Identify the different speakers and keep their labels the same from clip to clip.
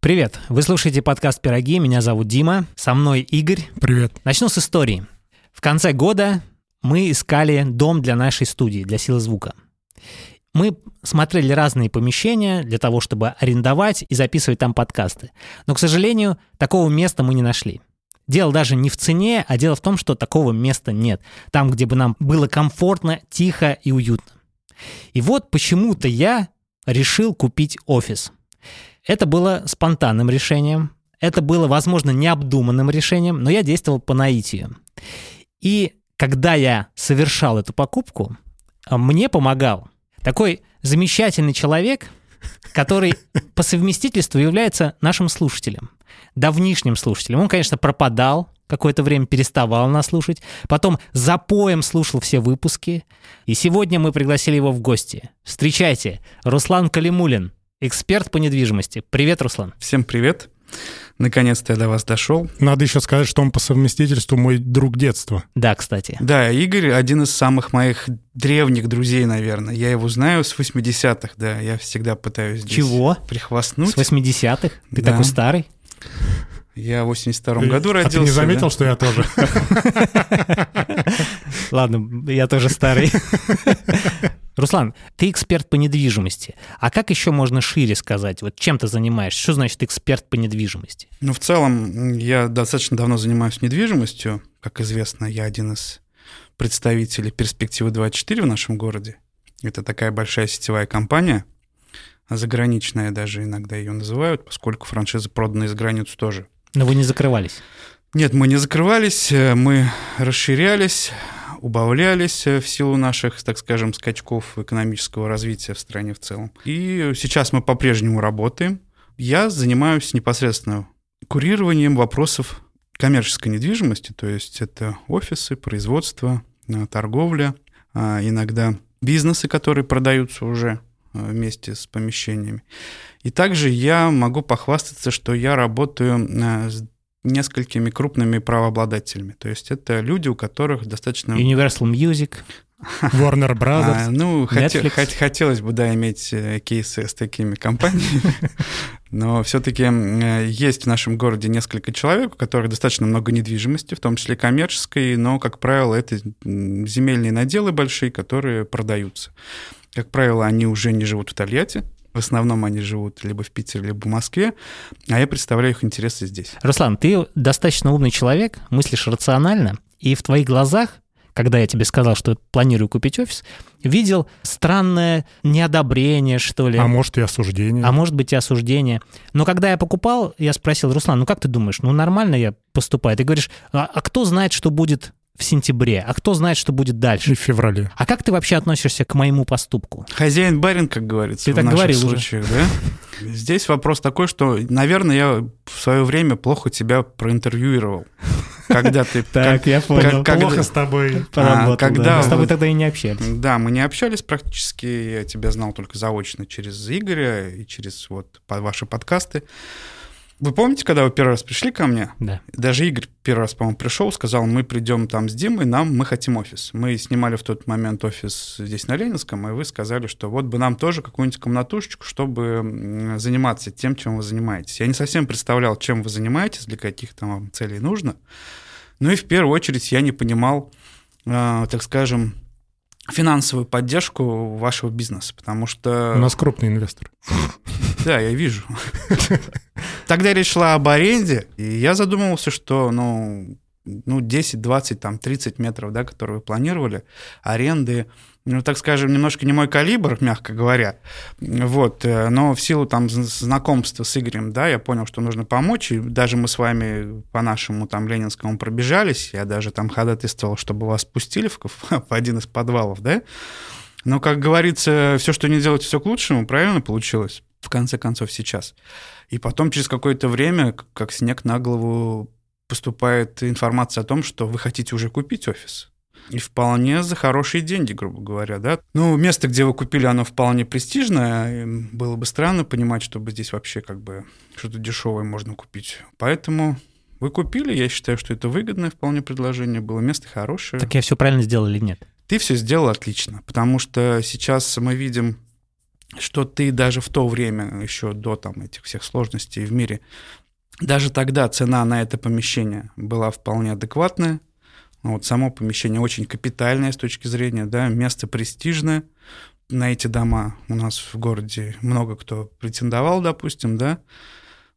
Speaker 1: Привет, вы слушаете подкаст «Пироги», меня зовут Дима, со мной Игорь.
Speaker 2: Привет.
Speaker 1: Начну с истории. В конце года мы искали дом для нашей студии, для силы звука. Мы смотрели разные помещения для того, чтобы арендовать и записывать там подкасты. Но, к сожалению, такого места мы не нашли. Дело даже не в цене, а дело в том, что такого места нет. Там, где бы нам было комфортно, тихо и уютно. И вот почему-то я решил купить офис – это было спонтанным решением, это было, возможно, необдуманным решением, но я действовал по наитию. И когда я совершал эту покупку, мне помогал такой замечательный человек, который по совместительству является нашим слушателем, давнишним слушателем. Он, конечно, пропадал, какое-то время переставал нас слушать, потом запоем слушал все выпуски, и сегодня мы пригласили его в гости. Встречайте, Руслан Калимулин, эксперт по недвижимости. Привет, Руслан.
Speaker 3: Всем привет. Наконец-то я до вас дошел.
Speaker 2: Надо еще сказать, что он по совместительству мой друг детства.
Speaker 1: Да, кстати.
Speaker 3: Да, Игорь один из самых моих древних друзей, наверное. Я его знаю с 80-х, да. Я всегда пытаюсь здесь
Speaker 1: Чего?
Speaker 3: прихвастнуть.
Speaker 1: С 80-х? Ты да. такой старый?
Speaker 3: Я в 82-м году родился. А
Speaker 2: ты не заметил, да? что я тоже?
Speaker 1: Ладно, я тоже старый. Руслан, ты эксперт по недвижимости. А как еще можно шире сказать? Вот чем ты занимаешься? Что значит эксперт по недвижимости?
Speaker 3: Ну, в целом, я достаточно давно занимаюсь недвижимостью. Как известно, я один из представителей «Перспективы 24» в нашем городе. Это такая большая сетевая компания, заграничная даже иногда ее называют, поскольку франшизы проданы из границ тоже.
Speaker 1: Но вы не закрывались?
Speaker 3: Нет, мы не закрывались, мы расширялись, убавлялись э, в силу наших, так скажем, скачков экономического развития в стране в целом. И сейчас мы по-прежнему работаем. Я занимаюсь непосредственно курированием вопросов коммерческой недвижимости, то есть это офисы, производство, э, торговля, а иногда бизнесы, которые продаются уже э, вместе с помещениями. И также я могу похвастаться, что я работаю с несколькими крупными правообладателями. То есть это люди, у которых достаточно...
Speaker 1: Universal Music.
Speaker 2: Warner Brothers. А,
Speaker 3: ну, хот- хот- хотелось бы, да, иметь э, кейсы с такими компаниями, но все-таки есть в нашем городе несколько человек, у которых достаточно много недвижимости, в том числе коммерческой, но, как правило, это земельные наделы большие, которые продаются. Как правило, они уже не живут в Тольятти, в основном они живут либо в Питере, либо в Москве, а я представляю их интересы здесь.
Speaker 1: Руслан, ты достаточно умный человек, мыслишь рационально, и в твоих глазах когда я тебе сказал, что планирую купить офис, видел странное неодобрение, что ли.
Speaker 2: А может и осуждение.
Speaker 1: А может быть и осуждение. Но когда я покупал, я спросил, Руслан, ну как ты думаешь, ну нормально я поступаю? Ты говоришь, а, а кто знает, что будет в сентябре, а кто знает, что будет дальше.
Speaker 2: И в феврале.
Speaker 1: А как ты вообще относишься к моему поступку?
Speaker 3: Хозяин барин, как говорится. Ты в так наших говорил случаях, уже. да? Здесь вопрос такой, что, наверное, я в свое время плохо тебя проинтервьюировал. Когда ты...
Speaker 1: Так, я понял.
Speaker 2: Плохо с тобой
Speaker 1: поработал. Когда... Мы с тобой тогда и не общались.
Speaker 3: Да, мы не общались практически. Я тебя знал только заочно через Игоря и через вот ваши подкасты. Вы помните, когда вы первый раз пришли ко мне?
Speaker 1: Да.
Speaker 3: Даже Игорь первый раз, по-моему, пришел, сказал, мы придем там с Димой, нам, мы хотим офис. Мы снимали в тот момент офис здесь на Ленинском, и вы сказали, что вот бы нам тоже какую-нибудь комнатушечку, чтобы заниматься тем, чем вы занимаетесь. Я не совсем представлял, чем вы занимаетесь, для каких там вам целей нужно. Ну и в первую очередь я не понимал, э, так скажем, финансовую поддержку вашего бизнеса, потому что...
Speaker 2: У нас крупный инвестор.
Speaker 3: Да, я вижу. Тогда речь шла об аренде, и я задумывался, что, ну, ну 10, 20, там, 30 метров, да, которые вы планировали, аренды, ну, так скажем, немножко не мой калибр, мягко говоря. Вот, э, но в силу там знакомства с Игорем, да, я понял, что нужно помочь, и даже мы с вами по нашему там Ленинскому пробежались, я даже там ходатайствовал, чтобы вас пустили в, в один из подвалов, да. Но, как говорится, все, что не делать, все к лучшему, правильно получилось, в конце концов, сейчас. И потом через какое-то время, как снег на голову, поступает информация о том, что вы хотите уже купить офис. И вполне за хорошие деньги, грубо говоря, да. Ну, место, где вы купили, оно вполне престижное. Было бы странно понимать, чтобы здесь вообще как бы что-то дешевое можно купить. Поэтому вы купили, я считаю, что это выгодное вполне предложение было, место хорошее.
Speaker 1: Так я все правильно сделал или нет?
Speaker 3: Ты все сделал отлично, потому что сейчас мы видим что ты даже в то время, еще до там этих всех сложностей в мире, даже тогда цена на это помещение была вполне адекватная. Вот само помещение очень капитальное с точки зрения, да, место престижное. На эти дома у нас в городе много кто претендовал, допустим, да.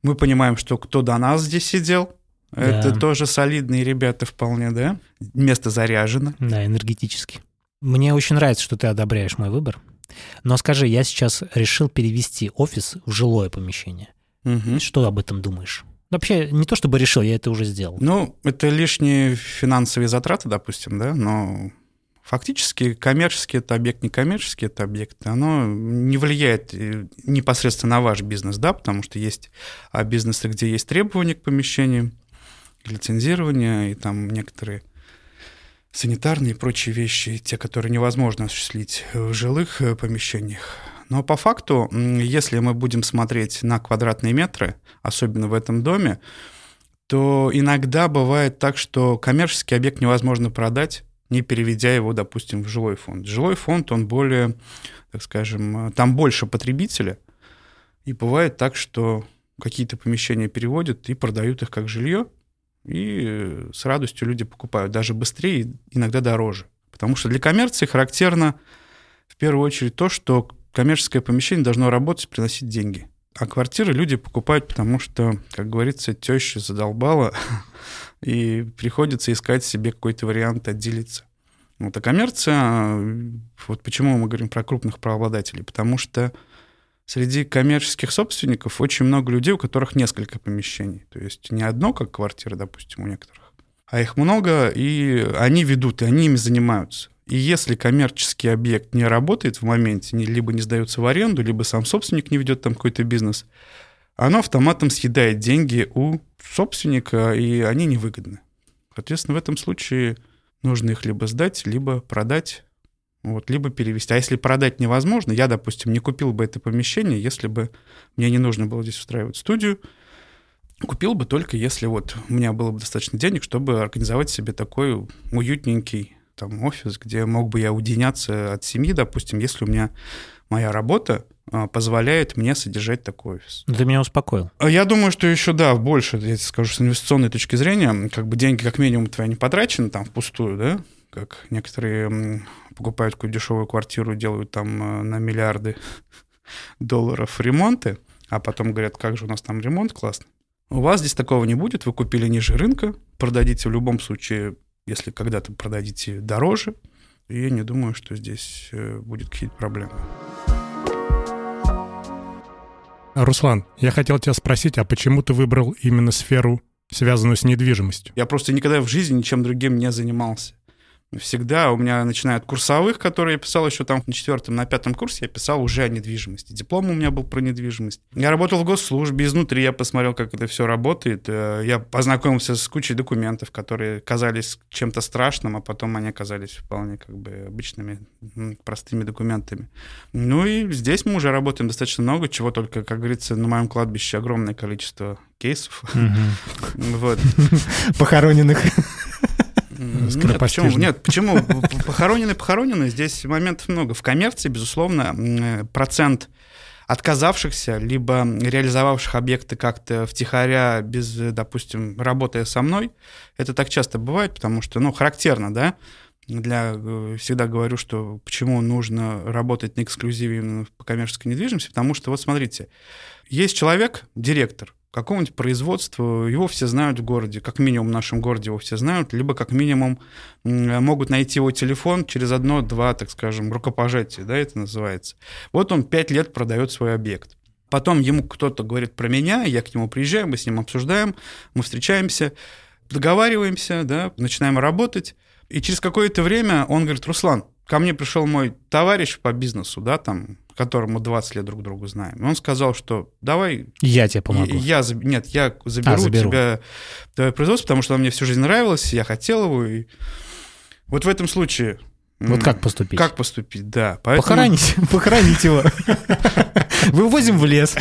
Speaker 3: Мы понимаем, что кто до нас здесь сидел, да. это тоже солидные ребята вполне, да. Место заряжено.
Speaker 1: Да, энергетически. Мне очень нравится, что ты одобряешь мой выбор. Но скажи, я сейчас решил перевести офис в жилое помещение. Угу. Что об этом думаешь? Вообще, не то чтобы решил, я это уже сделал.
Speaker 3: Ну, это лишние финансовые затраты, допустим, да, но фактически коммерческий это объект, некоммерческий это объект, оно не влияет э, непосредственно на ваш бизнес, да, потому что есть а бизнесы, где есть требования к помещению, лицензирование и там некоторые санитарные и прочие вещи, те, которые невозможно осуществить в жилых э, помещениях. Но по факту, если мы будем смотреть на квадратные метры, особенно в этом доме, то иногда бывает так, что коммерческий объект невозможно продать, не переведя его, допустим, в жилой фонд. Жилой фонд, он более, так скажем, э, там больше потребителя, и бывает так, что какие-то помещения переводят и продают их как жилье, и с радостью люди покупают, даже быстрее, иногда дороже. Потому что для коммерции характерно в первую очередь то, что коммерческое помещение должно работать, приносить деньги. А квартиры люди покупают, потому что, как говорится, теща задолбала, и приходится искать себе какой-то вариант отделиться. Вот, а коммерция, вот почему мы говорим про крупных правообладателей, потому что среди коммерческих собственников очень много людей, у которых несколько помещений. То есть не одно, как квартира, допустим, у некоторых, а их много, и они ведут, и они ими занимаются. И если коммерческий объект не работает в моменте, либо не сдается в аренду, либо сам собственник не ведет там какой-то бизнес, оно автоматом съедает деньги у собственника, и они невыгодны. Соответственно, в этом случае нужно их либо сдать, либо продать вот, либо перевести. А если продать невозможно, я, допустим, не купил бы это помещение, если бы мне не нужно было здесь устраивать студию, купил бы только если вот у меня было бы достаточно денег, чтобы организовать себе такой уютненький там офис, где мог бы я уединяться от семьи, допустим, если у меня моя работа а, позволяет мне содержать такой офис.
Speaker 1: Ну, ты меня успокоил.
Speaker 3: А я думаю, что еще, да, больше, я тебе скажу, с инвестиционной точки зрения, как бы деньги как минимум твои не потрачены там впустую, да, как некоторые покупают какую-то дешевую квартиру, делают там э, на миллиарды долларов ремонты, а потом говорят, как же у нас там ремонт классный. У вас здесь такого не будет, вы купили ниже рынка, продадите в любом случае, если когда-то продадите дороже, я не думаю, что здесь э, будет какие-то проблемы.
Speaker 2: Руслан, я хотел тебя спросить, а почему ты выбрал именно сферу, связанную с недвижимостью?
Speaker 3: Я просто никогда в жизни ничем другим не занимался всегда у меня начиная от курсовых, которые я писал еще там на четвертом, на пятом курсе, я писал уже о недвижимости. Диплом у меня был про недвижимость. Я работал в госслужбе, изнутри я посмотрел, как это все работает. Э, я познакомился с кучей документов, которые казались чем-то страшным, а потом они оказались вполне как бы обычными, простыми документами. Ну и здесь мы уже работаем достаточно много, чего только, как говорится, на моем кладбище огромное количество кейсов.
Speaker 1: Вот. Похороненных.
Speaker 3: Нет, почему? Нет, почему? Похоронены, похоронены. Здесь моментов много. В коммерции, безусловно, процент отказавшихся, либо реализовавших объекты как-то втихаря, без, допустим, работая со мной, это так часто бывает, потому что, ну, характерно, да, для, э, всегда говорю, что почему нужно работать на эксклюзиве именно по коммерческой недвижимости, потому что, вот смотрите, есть человек, директор, какого-нибудь производства, его все знают в городе, как минимум в нашем городе его все знают, либо как минимум могут найти его телефон через одно-два, так скажем, рукопожатия, да, это называется. Вот он пять лет продает свой объект. Потом ему кто-то говорит про меня, я к нему приезжаю, мы с ним обсуждаем, мы встречаемся, договариваемся, да, начинаем работать, и через какое-то время он говорит, Руслан, ко мне пришел мой товарищ по бизнесу, да, там, которому 20 лет друг другу знаем. И он сказал, что давай...
Speaker 1: Я тебе помогу.
Speaker 3: Я, нет, я заберу, а, заберу. тебя твое производство, потому что оно мне всю жизнь нравилось, я хотел его. И... Вот в этом случае...
Speaker 1: Вот как поступить?
Speaker 3: Как поступить, да.
Speaker 1: Поэтому... Похоронить, похоронить его. Вывозим в лес,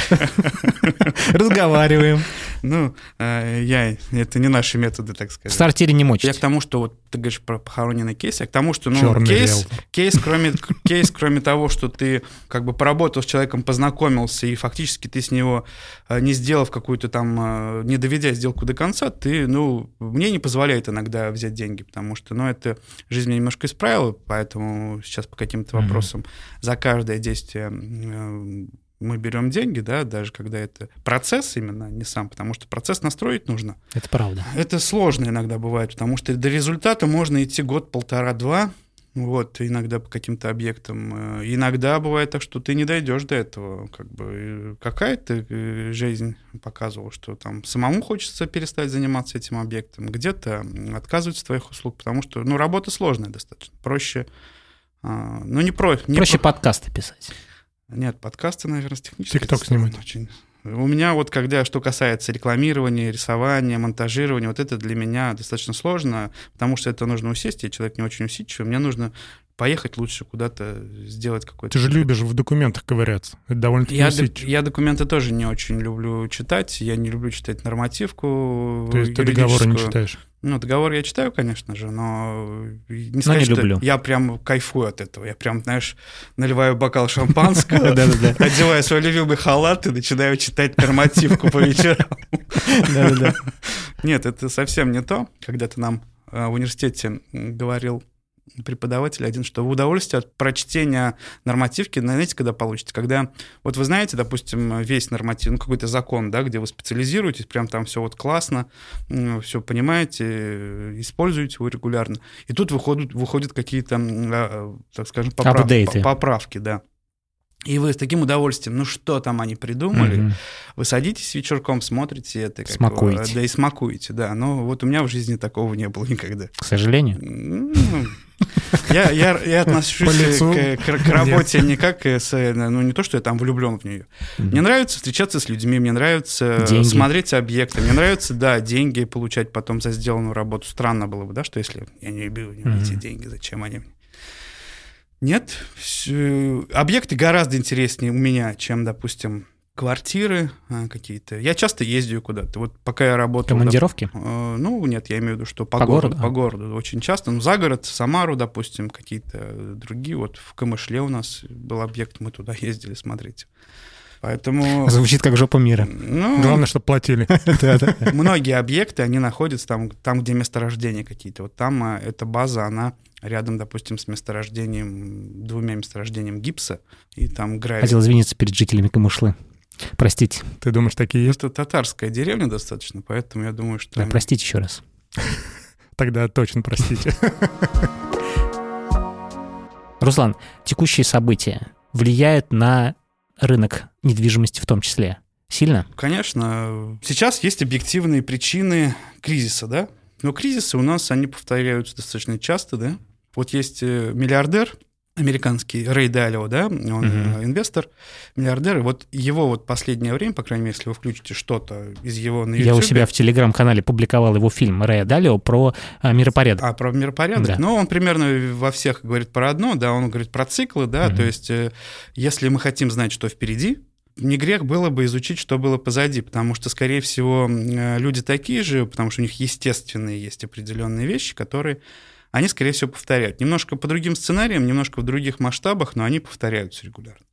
Speaker 1: разговариваем.
Speaker 3: Ну, э, я, это не наши методы, так
Speaker 1: В
Speaker 3: сказать.
Speaker 1: сортире не
Speaker 3: Я
Speaker 1: мочить.
Speaker 3: к тому, что вот ты говоришь про похороненный кейс, я к тому, что ну,
Speaker 2: Чёрный
Speaker 3: кейс, кейс, кроме, кейс, кроме того, что ты как бы поработал с человеком, познакомился, и фактически ты с него, э, не сделав какую-то там, э, не доведя сделку до конца, ты, ну, мне не позволяет иногда взять деньги, потому что, ну, это жизнь меня немножко исправила, поэтому сейчас по каким-то вопросам за каждое действие мы берем деньги, да, даже когда это процесс именно, а не сам, потому что процесс настроить нужно.
Speaker 1: Это правда.
Speaker 3: Это сложно иногда бывает, потому что до результата можно идти год, полтора-два, вот, иногда по каким-то объектам. Э, Иногда бывает так, что ты не дойдешь до этого. Как бы какая-то э, жизнь показывала, что там самому хочется перестать заниматься этим объектом, где-то отказываются от твоих услуг, потому что, ну, работа сложная достаточно. Проще, а, ну, не про... Не
Speaker 1: Проще
Speaker 3: про-
Speaker 1: подкасты писать.
Speaker 3: Нет, подкасты, наверное, с технической стороны
Speaker 2: снимать.
Speaker 3: Очень. У меня вот, когда что касается рекламирования, рисования, монтажирования, вот это для меня достаточно сложно, потому что это нужно усесть, я человек не очень усидчивый, мне нужно поехать лучше куда-то, сделать какой-то...
Speaker 2: Ты же любишь в документах ковыряться. Это довольно-таки
Speaker 3: Я,
Speaker 2: усидчиво.
Speaker 3: я документы тоже не очень люблю читать, я не люблю читать нормативку
Speaker 2: То есть ты договоры не читаешь.
Speaker 3: Ну, договор я читаю, конечно же, но не
Speaker 1: не
Speaker 3: сказать, что
Speaker 1: люблю.
Speaker 3: я прям кайфую от этого. Я прям, знаешь, наливаю бокал шампанского, одеваю свой любимый халат и начинаю читать нормативку по вечерам. Нет, это совсем не то. Когда-то нам э, в университете говорил преподаватель один, что в удовольствие от прочтения нормативки, знаете, когда получите, когда, вот вы знаете, допустим, весь норматив, ну, какой-то закон, да, где вы специализируетесь, прям там все вот классно, все понимаете, э, используете его регулярно, и тут выходят, выходят какие-то, а, так скажем, поправ- поправки, да. И вы с таким удовольствием, ну что там они придумали,
Speaker 1: Мгм.
Speaker 3: вы садитесь вечерком, смотрите это. как
Speaker 1: Смакуете.
Speaker 3: его, да, и смакуете, да. Но вот у меня в жизни такого не было никогда.
Speaker 1: К сожалению.
Speaker 3: Я, я, я отношусь к, к- к работе не как с, э, ну не то, что я там влюблен в нее. Мне нравится встречаться с людьми, мне нравится
Speaker 1: Деньги.
Speaker 3: смотреть объекты, мне нравится, да, деньги получать потом за сделанную работу. Странно было бы, да, что если я не люблю эти
Speaker 1: Мгм.
Speaker 3: деньги, зачем они мне? Нет, объекты гораздо интереснее у меня, чем, допустим, квартиры а, какие-то. Я часто ездию куда-то. Вот пока я работал...
Speaker 1: Командировки?
Speaker 3: Э, Ну, нет, я имею в виду, что по,
Speaker 1: По
Speaker 3: городу,
Speaker 1: городу?
Speaker 3: по городу очень часто. Ну, за город, в Самару, допустим, какие-то другие. Вот в Камышле у нас был объект, мы туда ездили смотреть. Поэтому...
Speaker 1: Звучит как жопа мира.
Speaker 3: Ну,
Speaker 2: Главное, чтобы платили.
Speaker 3: многие объекты, они находятся там, там, где месторождения какие-то. Вот там а, эта база, она рядом, допустим, с месторождением, двумя месторождением гипса, и там гравий.
Speaker 1: Хотел извиниться перед жителями Камышлы. Простите.
Speaker 2: Ты думаешь, такие есть?
Speaker 3: Это татарская деревня достаточно, поэтому я думаю, что...
Speaker 1: Да, простите еще раз.
Speaker 2: Тогда точно простите.
Speaker 1: Руслан, текущие события влияют на рынок недвижимости в том числе? Сильно?
Speaker 3: Конечно, сейчас есть объективные причины кризиса, да? Но кризисы у нас, они повторяются достаточно часто, да? Вот есть э, миллиардер американский, Рэй Далио, да, он э, инвестор, миллиардер, и вот его вот последнее время, по крайней мере, если вы включите что-то из его на
Speaker 1: Я у
Speaker 3: YouTube,
Speaker 1: себя в телеграм-канале публиковал его фильм Рэя Далио про а, миропорядок.
Speaker 3: А, про миропорядок?
Speaker 1: Да.
Speaker 3: Ну, он примерно во всех говорит про одно, да, он говорит про циклы, да,
Speaker 1: Мгм.
Speaker 3: то есть э, если мы хотим знать, что впереди, не грех было бы изучить, что было позади, потому что, скорее всего, э, люди такие же, потому что у них естественные есть определенные вещи, которые они, скорее всего, повторяют. Немножко по другим сценариям, немножко в других масштабах, но они повторяются регулярно.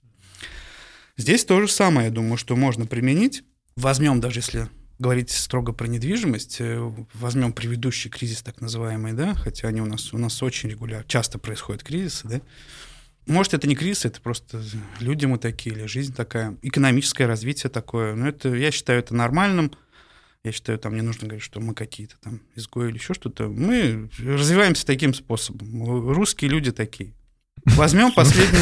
Speaker 3: Здесь то же самое, я думаю, что можно применить. Возьмем даже, если говорить строго про недвижимость, э, возьмем предыдущий кризис так называемый, да, хотя они у нас, у нас очень регулярно, часто происходят кризисы, да. Может, это не кризис, это просто люди мы такие, или жизнь такая, экономическое развитие такое. Но это, я считаю это нормальным. Я считаю, там не нужно говорить, что мы какие-то там изгои или еще что-то. Мы развиваемся таким способом. Русские люди такие. Возьмем последний...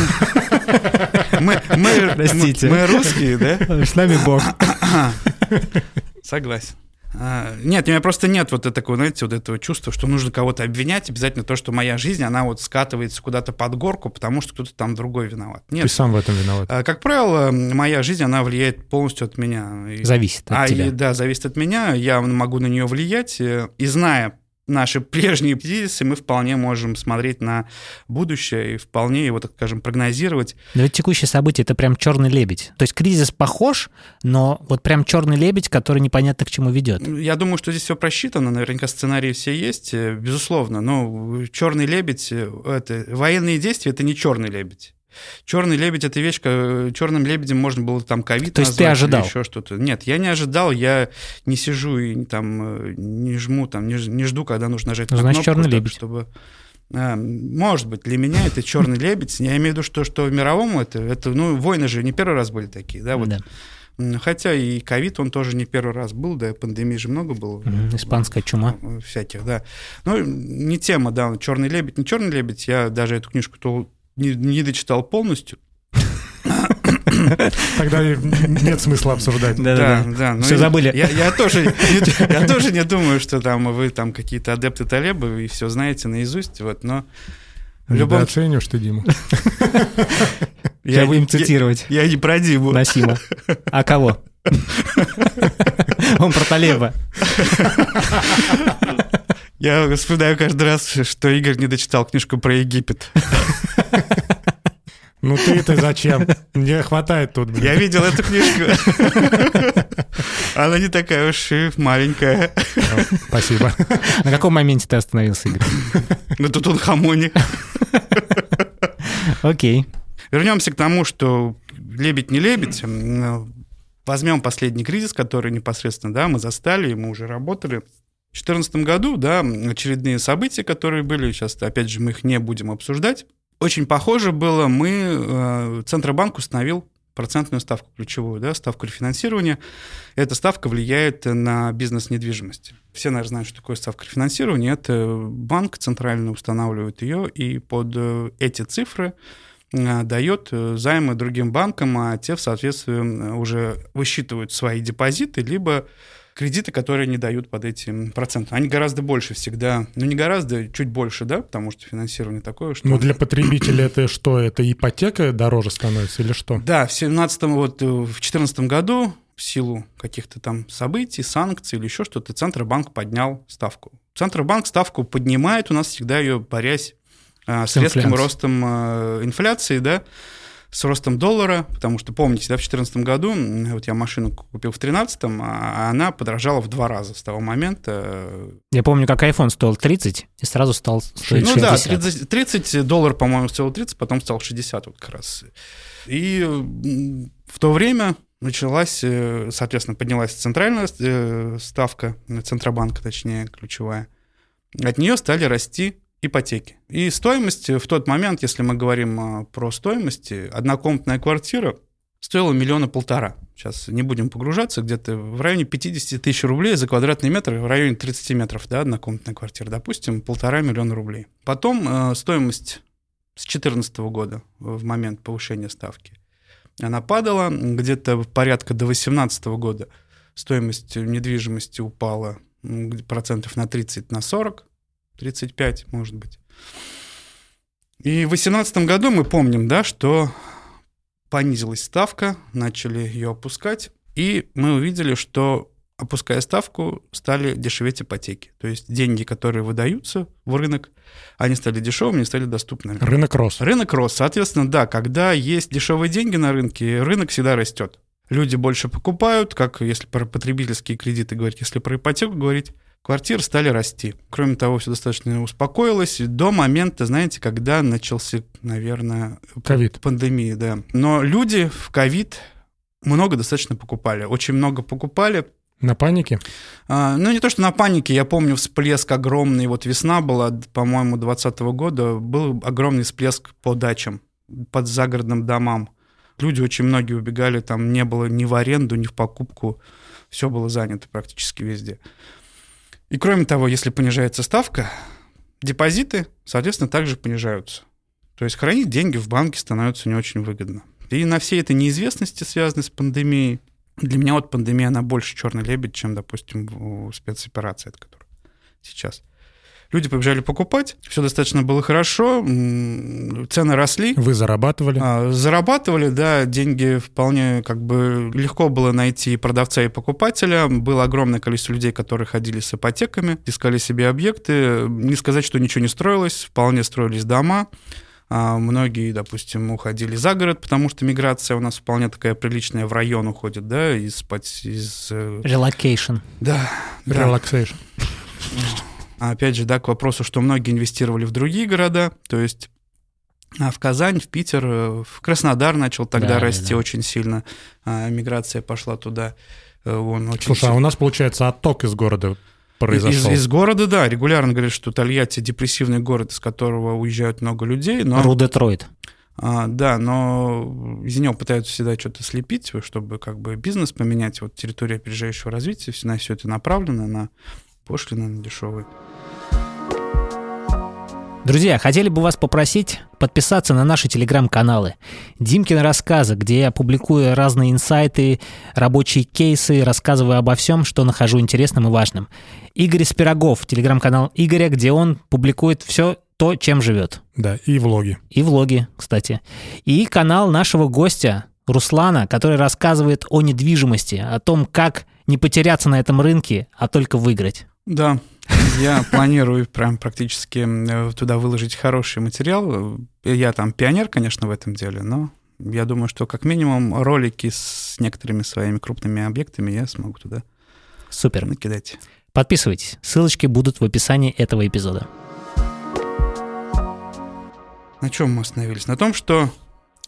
Speaker 3: Мы, мы,
Speaker 1: Простите.
Speaker 3: мы, мы русские, да?
Speaker 1: С нами Бог.
Speaker 3: Согласен. А, Нет, у меня просто нет вот такого, знаете, вот этого чувства, что нужно кого-то обвинять, обязательно то, что моя жизнь, она вот скатывается куда-то под горку, потому что кто-то там другой виноват.
Speaker 2: Ты
Speaker 3: Нет.
Speaker 2: сам в этом виноват.
Speaker 3: А, Как правило, моя жизнь, она влияет полностью от меня.
Speaker 1: Зависит от
Speaker 3: а,
Speaker 1: тебя.
Speaker 3: и, да, зависит от меня. Я могу на нее влиять. э, И зная наши прежние кризисы, мы вполне можем смотреть на будущее и вполне его, так скажем, прогнозировать.
Speaker 1: Но ведь текущее событие это прям черный лебедь. То есть кризис похож, но вот прям черный лебедь, который непонятно к чему ведет.
Speaker 3: Я думаю, что здесь все просчитано, наверняка сценарии все есть, э, безусловно. Но черный лебедь, это военные действия, это не черный лебедь. Черный лебедь это вещь, черным лебедем можно было там ковид
Speaker 1: То есть ты ожидал?
Speaker 3: еще что-то. Нет, я не ожидал, я не сижу и там э, не жму, там не, не жду, когда нужно нажать
Speaker 1: ну,
Speaker 3: на
Speaker 1: Значит,
Speaker 3: кнопку,
Speaker 1: черный лебедь.
Speaker 3: чтобы а, может быть, для меня это черный лебедь. Я имею в виду, что, что в мировом это, это, ну, войны же не первый раз были такие, да, вот.
Speaker 1: Да.
Speaker 3: Хотя и ковид, он тоже не первый раз был, да, пандемии же много было.
Speaker 1: Испанская чума.
Speaker 3: Э, Всяких, да. Ну, не тема, да, черный лебедь, не черный лебедь. Я даже эту книжку не, не дочитал полностью.
Speaker 2: Тогда нет смысла обсуждать.
Speaker 3: Да, да. ну
Speaker 1: Все забыли.
Speaker 3: Я, я тоже, не- я тоже не думаю, что там вы там какие-то адепты Талеба и все знаете наизусть, вот, но в любом
Speaker 2: Недооцениваешь ты, Дима.
Speaker 1: Я будем
Speaker 3: я-
Speaker 1: цитировать
Speaker 3: Я, не про Диму.
Speaker 1: Насима. А кого? Он про Талеба.
Speaker 3: Я вспоминаю каждый раз, что Игорь не дочитал книжку про Египет.
Speaker 2: Ну ты-то зачем? Мне хватает тут, блин.
Speaker 3: Я видел эту книжку. Она не такая уж и маленькая.
Speaker 2: Спасибо.
Speaker 1: На каком моменте ты остановился, Игорь?
Speaker 3: Но тут он хамони.
Speaker 1: Окей.
Speaker 3: Вернемся к тому, что лебедь не лебедь. Возьмем последний кризис, который непосредственно, да, мы застали, мы уже работали. В 2014 году, да, очередные события, которые были, сейчас, опять же, мы их не будем обсуждать. Очень похоже было, мы, э, Центробанк установил процентную ставку ключевую, да, ставку рефинансирования. Эта ставка влияет на бизнес недвижимости. Все, наверное, знают, что такое ставка рефинансирования. Это банк центрально устанавливает ее, и под э, эти цифры э, дает займы другим банкам, а те, в соответствии, уже высчитывают свои депозиты, либо кредиты, которые не дают под этим процентом. Они гораздо больше всегда, ну не гораздо, чуть больше, да, потому что финансирование такое, что...
Speaker 2: Ну для потребителя это что? Это ипотека дороже становится или что?
Speaker 3: Да, в 17 вот э, в 14 году в силу каких-то там событий, санкций или еще что-то, Центробанк поднял ставку. Центробанк ставку поднимает, у нас всегда ее борясь а, с, резким ростом а, инфляции, да, с ростом доллара, потому что, помните, да, в 2014 году, вот я машину купил в 2013, а она подорожала в два раза с того момента.
Speaker 1: Я помню, как iPhone стоил 30 и сразу стал стоить
Speaker 3: Ну да,
Speaker 1: 60.
Speaker 3: 30, 30 долларов, по-моему, стоил 30, потом стал 60 вот как раз. И в то время началась, э, соответственно, поднялась центральная э, ставка, э, Центробанка, точнее, ключевая. От нее стали расти ипотеки. И стоимость в тот момент, если мы говорим а, про стоимость, однокомнатная квартира стоила миллиона полтора. Сейчас не будем погружаться, где-то в районе 50 тысяч рублей за квадратный метр, в районе 30 метров, да, однокомнатная квартира, допустим, полтора миллиона рублей. Потом э, стоимость с 2014 года, в момент повышения ставки, она падала, где-то порядка до 2018 года стоимость недвижимости упала процентов на 30, на 40, 35, может быть. И в 2018 году мы помним, да, что понизилась ставка, начали ее опускать, и мы увидели, что опуская ставку, стали дешеветь ипотеки. То есть деньги, которые выдаются в рынок, они стали дешевыми, они стали доступными.
Speaker 2: Рынок рос.
Speaker 3: Рынок рос. Соответственно, да, когда есть дешевые деньги на рынке, рынок всегда растет. Люди больше покупают, как если про потребительские кредиты говорить, если про ипотеку говорить, квартиры стали расти. Кроме того, все достаточно успокоилось до момента, знаете, когда начался, наверное,
Speaker 2: Ковид.
Speaker 3: пандемия, да. Но люди в ковид много достаточно покупали. Очень много покупали.
Speaker 2: На панике?
Speaker 3: А, ну, не то, что на панике. Я помню всплеск огромный. Вот весна была, по-моему, 2020 года. Был огромный всплеск по дачам, под загородным домам. Люди очень многие убегали, там не было ни в аренду, ни в покупку. Все было занято практически везде. И кроме того, если понижается ставка, депозиты, соответственно, также понижаются. То есть хранить деньги в банке становится не очень выгодно. И на всей этой неизвестности, связанной с пандемией, для меня вот пандемия, она больше черный лебедь, чем, допустим, у спецоперации, это которая сейчас. Люди побежали покупать, все достаточно было хорошо, цены росли.
Speaker 2: Вы зарабатывали?
Speaker 3: А, зарабатывали, да, деньги вполне как бы легко было найти продавца и покупателя. Было огромное количество людей, которые ходили с ипотеками, искали себе объекты. Не сказать, что ничего не строилось, вполне строились дома. А многие, допустим, уходили за город, потому что миграция у нас вполне такая приличная в район уходит, да, из... из
Speaker 1: Relocation.
Speaker 3: Да.
Speaker 2: Relaxation.
Speaker 3: Да. Опять же, да, к вопросу, что многие инвестировали в другие города, то есть а в Казань, в Питер, э, в Краснодар начал тогда да, расти да. очень сильно, а миграция пошла туда.
Speaker 2: Э, он очень Слушай, сильно... а у нас, получается, отток из города произошел.
Speaker 3: Из, из города, да, регулярно говорят, что Тольятти депрессивный город, из которого уезжают много людей. Но...
Speaker 1: Ру Детройт.
Speaker 3: А, да, но из него пытаются всегда что-то слепить, чтобы как бы бизнес поменять. Вот территория опережающего развития, на все это направлено, на пошлины, на дешевые.
Speaker 1: Друзья, хотели бы вас попросить подписаться на наши телеграм-каналы. Димкин рассказы, где я публикую разные инсайты, рабочие кейсы, рассказываю обо всем, что нахожу интересным и важным. Игорь Спирогов, телеграм-канал Игоря, где он публикует все то, чем живет.
Speaker 2: Да, и влоги.
Speaker 1: И влоги, кстати. И канал нашего гостя Руслана, который рассказывает о недвижимости, о том, как не потеряться на этом рынке, а только выиграть.
Speaker 3: Да, я планирую прям практически туда выложить хороший материал. Я там пионер, конечно, в этом деле, но я думаю, что как минимум ролики с некоторыми своими крупными объектами я смогу туда
Speaker 1: Супер.
Speaker 3: накидать.
Speaker 1: Подписывайтесь. Ссылочки будут в описании этого эпизода.
Speaker 3: На чем мы остановились? На том, что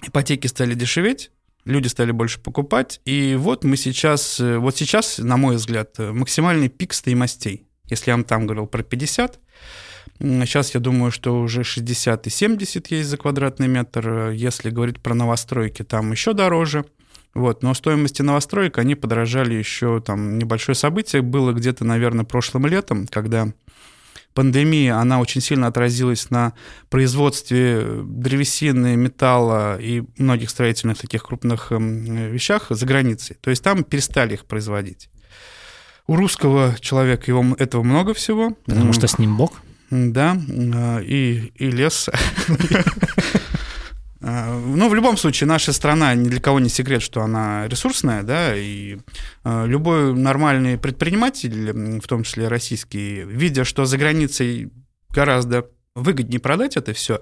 Speaker 3: ипотеки стали дешеветь, люди стали больше покупать, и вот мы сейчас, вот сейчас, на мой взгляд, максимальный пик стоимостей. Если я вам там говорил про 50, сейчас я думаю, что уже 60 и 70 есть за квадратный метр. Если говорить про новостройки, там еще дороже. Вот, но стоимости новостроек, они подорожали еще, там, небольшое событие было где-то, наверное, прошлым летом, когда пандемия, она очень сильно отразилась на производстве древесины, металла и многих строительных таких крупных эм, вещах за границей. То есть там перестали их производить. У русского человека его, этого много всего.
Speaker 1: Потому что с ним Бог?
Speaker 3: Да, а, и, и лес. А, ну, в любом случае, наша страна ни для кого не секрет, что она ресурсная, да, и а, любой нормальный предприниматель, в том числе российский, видя, что за границей гораздо выгоднее продать это все,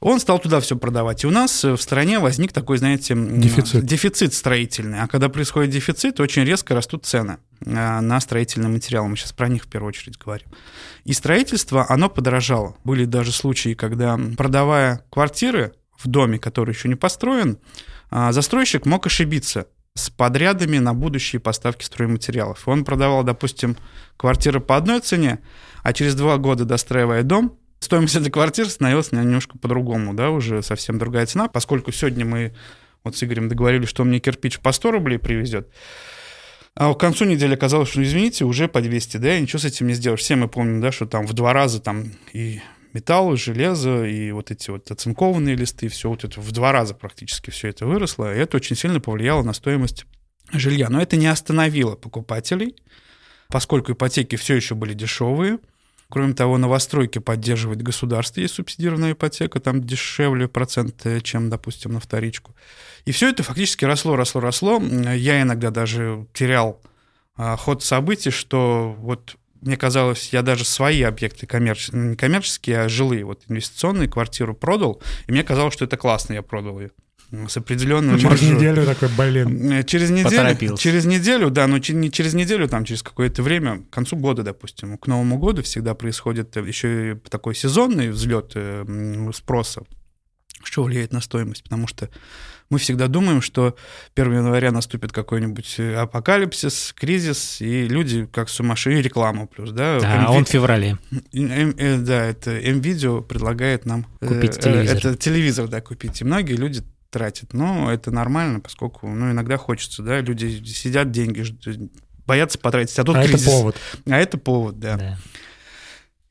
Speaker 3: он стал туда все продавать. И у нас в стране возник такой, знаете,
Speaker 2: дефицит,
Speaker 3: дефицит строительный. А когда происходит дефицит, очень резко растут цены а, на строительный материал. Мы сейчас про них в первую очередь говорим. И строительство, оно подорожало. Были даже случаи, когда, продавая квартиры в доме, который еще не построен, а, застройщик мог ошибиться с подрядами на будущие поставки стройматериалов. Он продавал, допустим, квартиры по одной цене, а через два года, достраивая дом, стоимость этой квартиры становилась немножко по-другому, да, уже совсем другая цена, поскольку сегодня мы вот с Игорем договорились, что он мне кирпич по 100 рублей привезет, а к концу недели оказалось, что, извините, уже по 200, да, и ничего с этим не сделаешь. Все мы помним, да, что там в два раза там и металл, и железо, и вот эти вот оцинкованные листы, все вот это в два раза практически все это выросло, и это очень сильно повлияло на стоимость жилья. Но это не остановило покупателей, поскольку ипотеки все еще были дешевые, Кроме того, новостройки поддерживает государство, есть субсидированная ипотека, там дешевле процент, чем, допустим, на вторичку. И все это фактически росло, росло, росло. Я иногда даже терял а, ход событий, что вот мне казалось, я даже свои объекты коммерческие, не коммерческие, а жилые, вот инвестиционные, квартиру продал, и мне казалось, что это классно, я продал ее с определенным
Speaker 2: через маржу. неделю такой, блин.
Speaker 3: Э, через неделю, через неделю, да, но не через неделю, там через какое-то время, к концу года, допустим, к Новому году всегда происходит еще и такой сезонный взлет э, спроса, что влияет на стоимость, потому что мы всегда думаем, что 1 января наступит какой-нибудь э, апокалипсис, кризис, и люди как сумасшедшие, реклама плюс, да.
Speaker 1: А MV... он в феврале.
Speaker 3: Да, это МВидео предлагает нам...
Speaker 1: Купить телевизор.
Speaker 3: Это телевизор, да, купить. И многие люди тратит. Но это нормально, поскольку ну, иногда хочется, да, люди сидят, деньги боятся потратить, а тут
Speaker 2: а
Speaker 3: кризис.
Speaker 2: это повод.
Speaker 3: А это повод, да. да.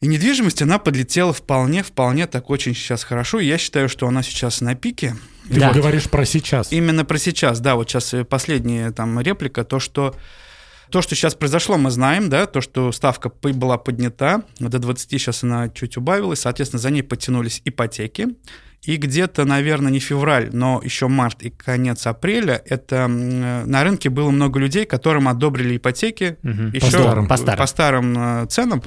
Speaker 3: И недвижимость, она подлетела вполне, вполне так очень сейчас хорошо. Я считаю, что она сейчас на пике.
Speaker 2: Ты да. говоришь про сейчас.
Speaker 3: Именно про сейчас, да. Вот сейчас последняя там реплика, то, что То, что сейчас произошло, мы знаем, да, то, что ставка была поднята, до 20 сейчас она чуть убавилась, соответственно, за ней подтянулись ипотеки. И где-то, наверное, не февраль, но еще март и конец апреля, это на рынке было много людей, которым одобрили ипотеки угу. еще по старым, по старым. По старым э, ценам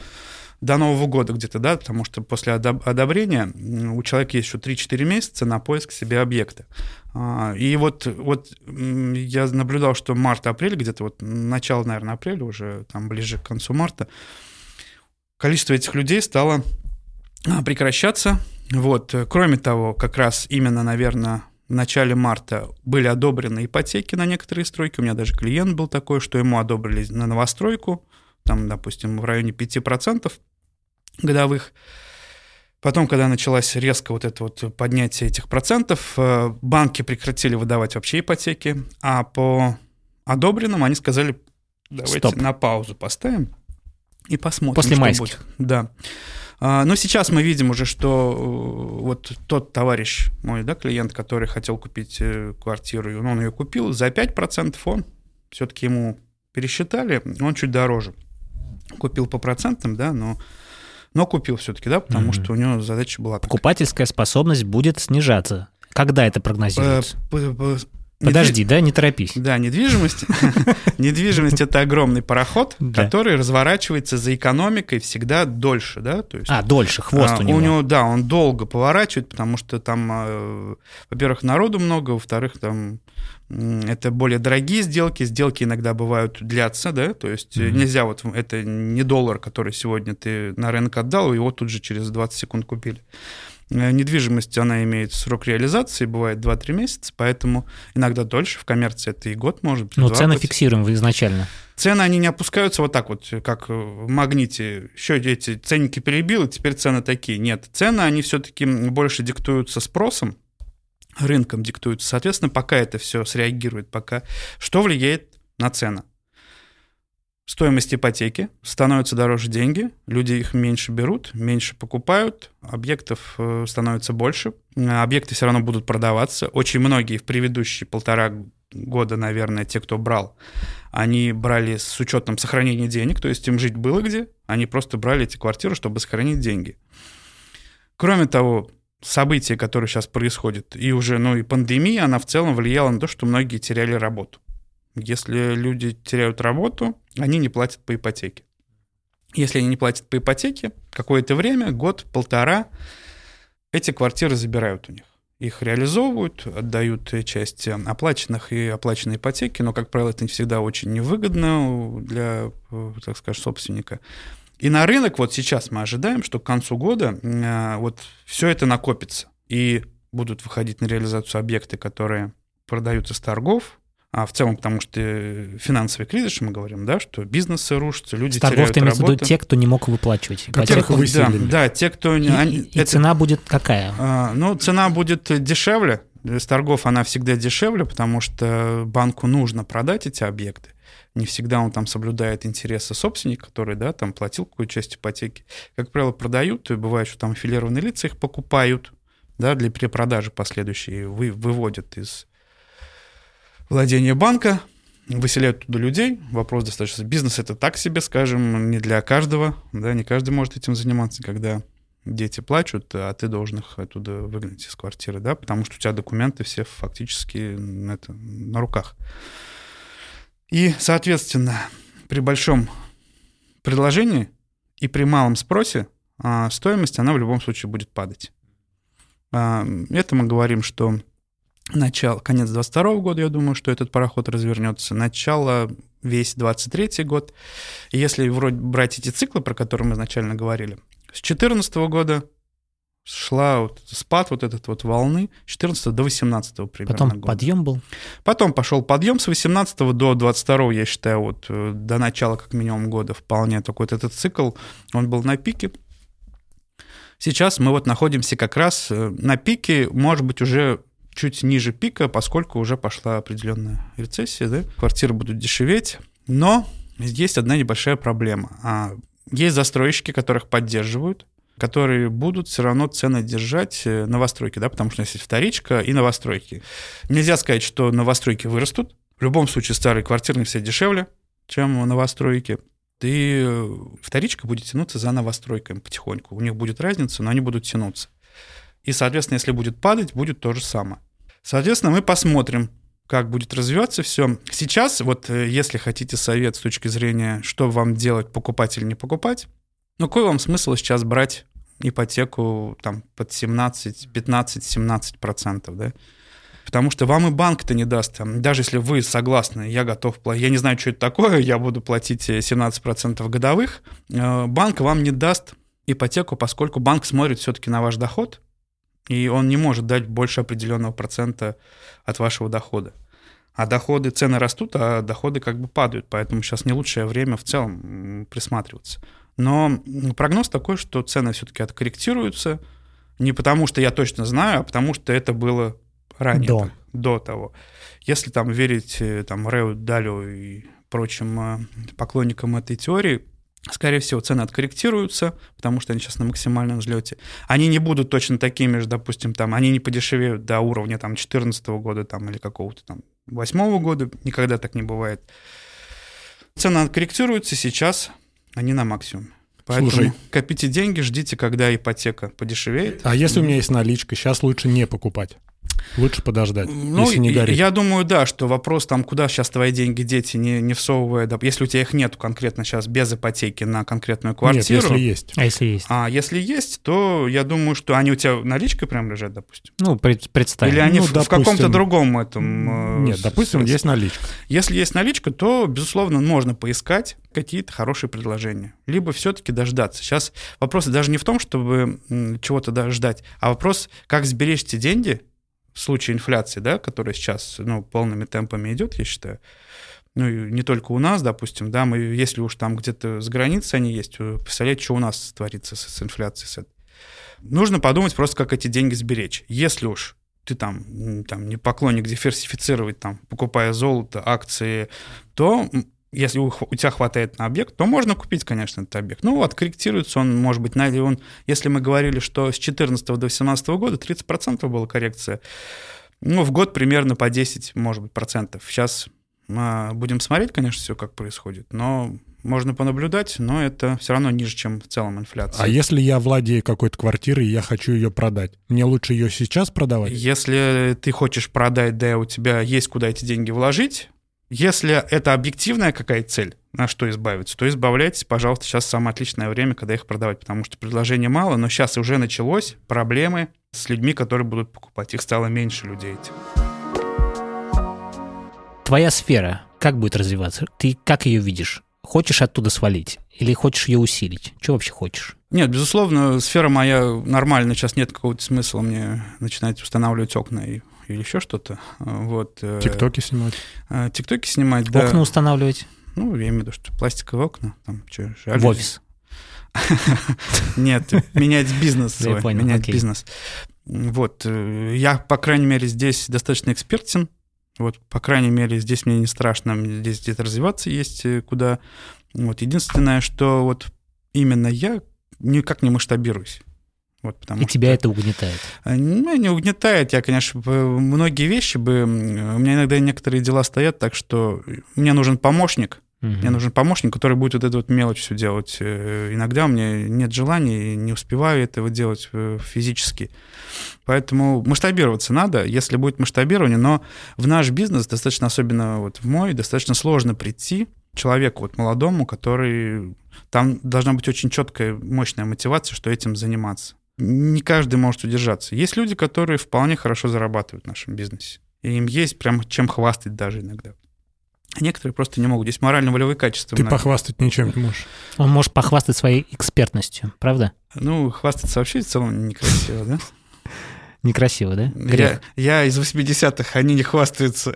Speaker 3: до Нового года где-то, да, потому что после одобрения у человека есть еще 3-4 месяца на поиск себе объекта. А, и вот, вот я наблюдал, что март-апрель, где-то вот начало, наверное, апреля, уже там ближе к концу марта, количество этих людей стало а, прекращаться. Вот. Кроме того, как раз именно, наверное, в начале марта были одобрены ипотеки на некоторые стройки. У меня даже клиент был такой, что ему одобрили на новостройку, там, допустим, в районе 5% годовых. Потом, когда началось резко вот это вот поднятие этих процентов, э, банки прекратили выдавать вообще ипотеки, а по одобренным они сказали, давайте Стоп. на паузу поставим и посмотрим,
Speaker 1: После майских. будет.
Speaker 3: Да. А, но сейчас мы видим уже, что э, вот тот товарищ мой, да, клиент, который хотел купить э, квартиру, он ее купил за 5%, он все-таки ему пересчитали, он чуть дороже. Купил по процентам, да, но но купил все-таки, да, потому mm-hmm. что у него задача была.
Speaker 1: Покупательская способность будет снижаться. Когда это прогнозируется? Подожди, да, не торопись.
Speaker 3: Да, недвижимость. Недвижимость это огромный пароход, который разворачивается за экономикой всегда дольше, да,
Speaker 1: то есть. А дольше, хвост у него.
Speaker 3: У него, да, он долго поворачивает, потому что там, э, во-первых, народу много, во-вторых, там это более дорогие сделки, сделки иногда бывают длятся, да, то есть mm-hmm. нельзя вот, это не доллар, который сегодня ты на рынок отдал, его тут же через 20 секунд купили. Э, недвижимость, она имеет срок реализации, бывает 2-3 месяца, поэтому иногда дольше, в коммерции это и год может быть.
Speaker 1: Но цены быть. фиксируем изначально.
Speaker 3: Цены, они не опускаются вот так вот, как в магните. Еще эти ценники перебил, и теперь цены такие. Нет, цены, они все-таки больше диктуются спросом, рынком диктуются. Соответственно, пока это все среагирует, пока что влияет на цены? Стоимость ипотеки, становятся дороже деньги, люди их меньше берут, меньше покупают, объектов э, становится больше, объекты все равно будут продаваться. Очень многие в предыдущие полтора года, наверное, те, кто брал, они брали с учетом сохранения денег, то есть им жить было где, они просто брали эти квартиры, чтобы сохранить деньги. Кроме того, события, которые сейчас происходят, и уже, ну и пандемия, она в целом влияла на то, что многие теряли работу. Если люди теряют работу, они не платят по ипотеке. Если они не платят по ипотеке, какое-то время, год, полтора, эти квартиры забирают у них. Их реализовывают, отдают часть оплаченных и оплаченной ипотеки, но, как правило, это не всегда очень невыгодно для, так скажем, собственника. И на рынок вот сейчас мы ожидаем, что к концу года э, вот все это накопится. И будут выходить на реализацию объекты, которые продаются с торгов, а в целом, потому что финансовый кризис, мы говорим, да, что бизнесы рушатся, люди С теряют
Speaker 1: работу. в виду те, кто не мог выплачивать.
Speaker 2: Которых
Speaker 3: выселили. Да, да, те, кто...
Speaker 1: И, они, и это, цена будет какая?
Speaker 3: А, ну, цена будет дешевле. С торгов она всегда дешевле, потому что банку нужно продать эти объекты. Не всегда он там соблюдает интересы собственника, который, да, там платил какую-то часть ипотеки. Как правило, продают, и бывает, что там аффилированные лица их покупают, да, для перепродажи последующей, вы, выводят из владение банка, выселяют туда людей. Вопрос достаточно... Бизнес это так себе, скажем, не для каждого. Да, не каждый может этим заниматься, когда дети плачут, а ты должен их оттуда выгнать из квартиры, да, потому что у тебя документы все фактически это, на руках. И, соответственно, при большом предложении и при малом спросе а, стоимость, она в любом случае будет падать. А, это мы говорим, что начало, конец 22 года, я думаю, что этот пароход развернется, начало весь 23 год. И если вроде брать эти циклы, про которые мы изначально говорили, с 14 года шла вот спад вот этот вот волны 14 до 18 примерно
Speaker 1: Потом
Speaker 3: года.
Speaker 1: подъем был?
Speaker 3: Потом пошел подъем с 18 до 22, я считаю, вот э, до начала как минимум года вполне такой вот этот цикл, он был на пике. Сейчас мы вот находимся как раз э, на пике, может быть, уже чуть ниже пика, поскольку уже пошла определенная рецессия, да? квартиры будут дешеветь, но есть одна небольшая проблема. А, есть застройщики, которых поддерживают, которые будут все равно цены держать э, новостройки, да, потому что у есть вторичка и новостройки. Нельзя сказать, что новостройки вырастут. В любом случае старые квартиры все дешевле, чем новостройки, ты э, вторичка будет тянуться за новостройками потихоньку. У них будет разница, но они будут тянуться. И, соответственно, если будет падать, будет то же самое. Соответственно, мы посмотрим, как будет развиваться все. Сейчас, вот э, если хотите совет с точки зрения, что вам делать, покупать или не покупать, ну какой вам смысл сейчас брать ипотеку там под 17, 15, 17 процентов, да? Потому что вам и банк-то не даст. Даже если вы согласны, я готов платить, я не знаю, что это такое, я буду платить 17% годовых, э, банк вам не даст ипотеку, поскольку банк смотрит все-таки на ваш доход, и он не может дать больше определенного процента от вашего дохода. А доходы, цены растут, а доходы как бы падают, поэтому сейчас не лучшее время в целом присматриваться. Но прогноз такой, что цены все-таки откорректируются, не потому что я точно знаю, а потому что это было ранее,
Speaker 1: До.
Speaker 3: так, до того. Если там верить э, там, Рэу Далю и прочим э, поклонникам этой теории, скорее всего, цены откорректируются, потому что они сейчас на максимальном взлете. Они не будут точно такими же, допустим, там, они не подешевеют до уровня там 2014 года там, или какого-то там 2008 года, никогда так не бывает. Цены откорректируются сейчас, они на максимуме. Поэтому
Speaker 2: Слушай.
Speaker 3: копите деньги, ждите, когда ипотека подешевеет.
Speaker 2: А если у меня есть наличка, сейчас лучше не покупать. Лучше подождать,
Speaker 3: Ну,
Speaker 2: если не горит.
Speaker 3: я думаю, да, что вопрос там, куда сейчас твои деньги дети, не, не всовывая, да, если у тебя их нету конкретно сейчас без ипотеки на конкретную
Speaker 2: Нет,
Speaker 3: квартиру,
Speaker 2: если есть.
Speaker 1: А если есть?
Speaker 3: а если есть, то я думаю, что они у тебя наличкой прям лежат, допустим.
Speaker 1: Ну, пред- представь.
Speaker 3: Или они
Speaker 2: ну,
Speaker 3: в, в каком-то
Speaker 2: допустим,
Speaker 3: другом этом... э,
Speaker 2: Нет, допустим,
Speaker 3: средстве.
Speaker 2: есть наличка.
Speaker 3: Если есть наличка, то, безусловно, можно поискать какие-то хорошие предложения. Либо все-таки дождаться. Сейчас вопрос даже не в том, чтобы чего-то да- ждать, а вопрос, как сберечь эти деньги в случае инфляции, да, которая сейчас ну, полными темпами идет, я считаю. Ну, и не только у нас, допустим, да, мы, если уж там где-то с границей они есть, представляете, что у нас творится с, с инфляцией. С. Нужно подумать просто, как эти деньги сберечь. Если уж ты там, там не поклонник диверсифицировать, там, покупая золото, акции, то если у, у тебя хватает на объект, то можно купить, конечно, этот объект. Ну, откорректируется он, может быть, на, он, если мы говорили, что с 2014 до 2018 года 30% была коррекция, ну, в год примерно по 10, может быть, процентов. Сейчас а, будем смотреть, конечно, все, как происходит, но можно понаблюдать, но это все равно ниже, чем в целом инфляция.
Speaker 2: А если я владею какой-то квартирой, и я хочу ее продать, мне лучше ее сейчас продавать?
Speaker 3: Если ты хочешь продать, да, у тебя есть куда эти деньги вложить, если это объективная какая-то цель, на что избавиться, то избавляйтесь, пожалуйста, сейчас самое отличное время, когда их продавать, потому что предложений мало, но сейчас уже началось проблемы с людьми, которые будут покупать. Их стало меньше людей этих.
Speaker 1: Твоя сфера как будет развиваться? Ты как ее видишь? Хочешь оттуда свалить? Или хочешь ее усилить? Что вообще хочешь?
Speaker 3: Нет, безусловно, сфера моя нормальная, сейчас нет какого-то смысла мне начинать устанавливать окна и, или еще что-то. Вот. э,
Speaker 2: Тиктоки снимать?
Speaker 3: э, Тиктоки снимать, да.
Speaker 1: Окна устанавливать
Speaker 3: Ну, я имею в виду, что пластиковые окна, там, что,
Speaker 1: в офис.
Speaker 3: Нет, менять бизнес
Speaker 1: Я
Speaker 3: свой,
Speaker 1: понял,
Speaker 3: менять бизнес. Вот, э, я, по крайней мере, здесь достаточно экспертен. Вот, по крайней мере, здесь мне не страшно, здесь где-то развиваться есть куда. Вот, единственное, что вот именно я никак не масштабируюсь. Вот, потому
Speaker 1: И
Speaker 3: что,
Speaker 1: тебя это угнетает.
Speaker 3: э, ну, не угнетает. Я, конечно, многие вещи бы... У меня иногда некоторые дела стоят, так что мне нужен помощник,
Speaker 1: Мгм.
Speaker 3: мне нужен помощник, который будет вот эту вот мелочь все делать. Э, Иногда у меня нет желания, и не успеваю этого делать э, физически. Поэтому масштабироваться надо, если будет масштабирование, но в наш бизнес, достаточно особенно вот в мой, достаточно сложно прийти человеку вот молодому, который... Там должна быть очень четкая, мощная мотивация, что этим заниматься. Не каждый может удержаться. Есть люди, которые вполне хорошо зарабатывают в нашем бизнесе. И им есть прям чем хвастать даже иногда. А некоторые просто не могут. Здесь морально-волевые качества.
Speaker 2: Ты
Speaker 3: надо.
Speaker 2: похвастать ничем не можешь.
Speaker 1: Он может похвастать своей экспертностью, правда?
Speaker 3: Ну, хвастаться вообще в целом некрасиво, да?
Speaker 1: Некрасиво, да?
Speaker 3: Я,
Speaker 1: Грех.
Speaker 3: я из 80-х, они не хвастаются.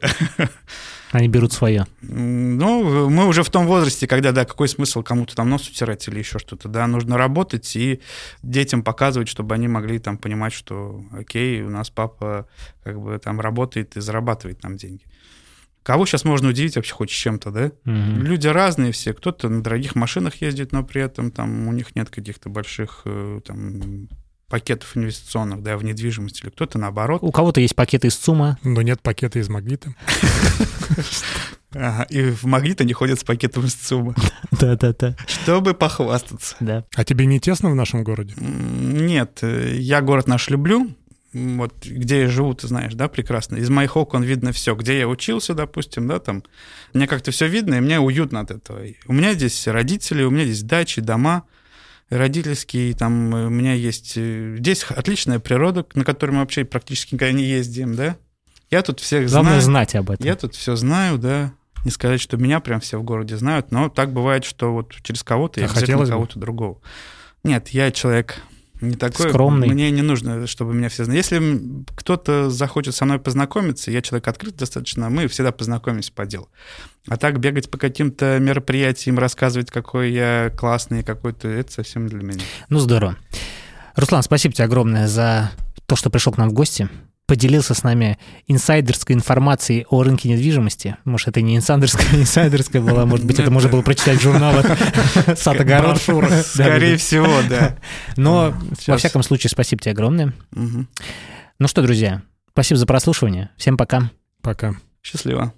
Speaker 1: Они берут свое.
Speaker 3: Ну, мы уже в том возрасте, когда, да, какой смысл кому-то там нос утирать или еще что-то, да, нужно работать и детям показывать, чтобы они могли там понимать, что, окей, у нас папа как бы там работает и зарабатывает нам деньги. Кого сейчас можно удивить вообще хоть чем-то, да?
Speaker 1: Мгм.
Speaker 3: Люди разные все. Кто-то на дорогих машинах ездит, но при этом там у них нет каких-то больших э, там пакетов инвестиционных, да, в недвижимость, или кто-то наоборот.
Speaker 1: У кого-то есть пакеты из ЦУМа.
Speaker 2: Но нет пакета из магнита.
Speaker 3: Ага, и в магнит они ходят с пакетом из ЦУМа,
Speaker 1: Да-да-да.
Speaker 3: чтобы похвастаться.
Speaker 1: Да.
Speaker 2: А тебе не тесно в нашем городе?
Speaker 3: Нет, э, я город наш люблю. Вот где я живу, ты знаешь, да, прекрасно. Из моих окон видно все. Где я учился, допустим, да, там. Мне как-то все видно, и мне уютно от этого. У меня здесь родители, у меня здесь дачи, дома родительские, там э, у меня есть... э, Здесь отличная природа, на которой мы вообще практически никогда не ездим, да. Я тут всех
Speaker 1: Главное
Speaker 3: знаю.
Speaker 1: знать об этом.
Speaker 3: Я тут все знаю, да. Не сказать, что меня прям все в городе знают, но так бывает, что вот через кого-то я
Speaker 2: А
Speaker 3: обязательно
Speaker 2: хотелось бы?
Speaker 3: кого-то другого. Нет, я человек не такой.
Speaker 1: Скромный.
Speaker 3: Мне не нужно, чтобы меня все знали. Если кто-то захочет со мной познакомиться, я человек открыт достаточно, мы всегда познакомимся по делу. А так бегать по каким-то мероприятиям, рассказывать, какой я классный какой-то, это совсем для меня.
Speaker 1: Ну, здорово. Руслан, спасибо тебе огромное за то, что пришел к нам в гости. Поделился с нами инсайдерской информацией о рынке недвижимости. Может, это не инсайдерская, инсайдерская была, может быть, это можно было прочитать в журналах «Сад огород».
Speaker 3: Брошюра.
Speaker 1: Да,
Speaker 3: Скорее всего, да.
Speaker 1: Но, во всяком случае, спасибо тебе огромное. Ну что, друзья, спасибо за прослушивание. Всем пока.
Speaker 2: Пока.
Speaker 3: Счастливо.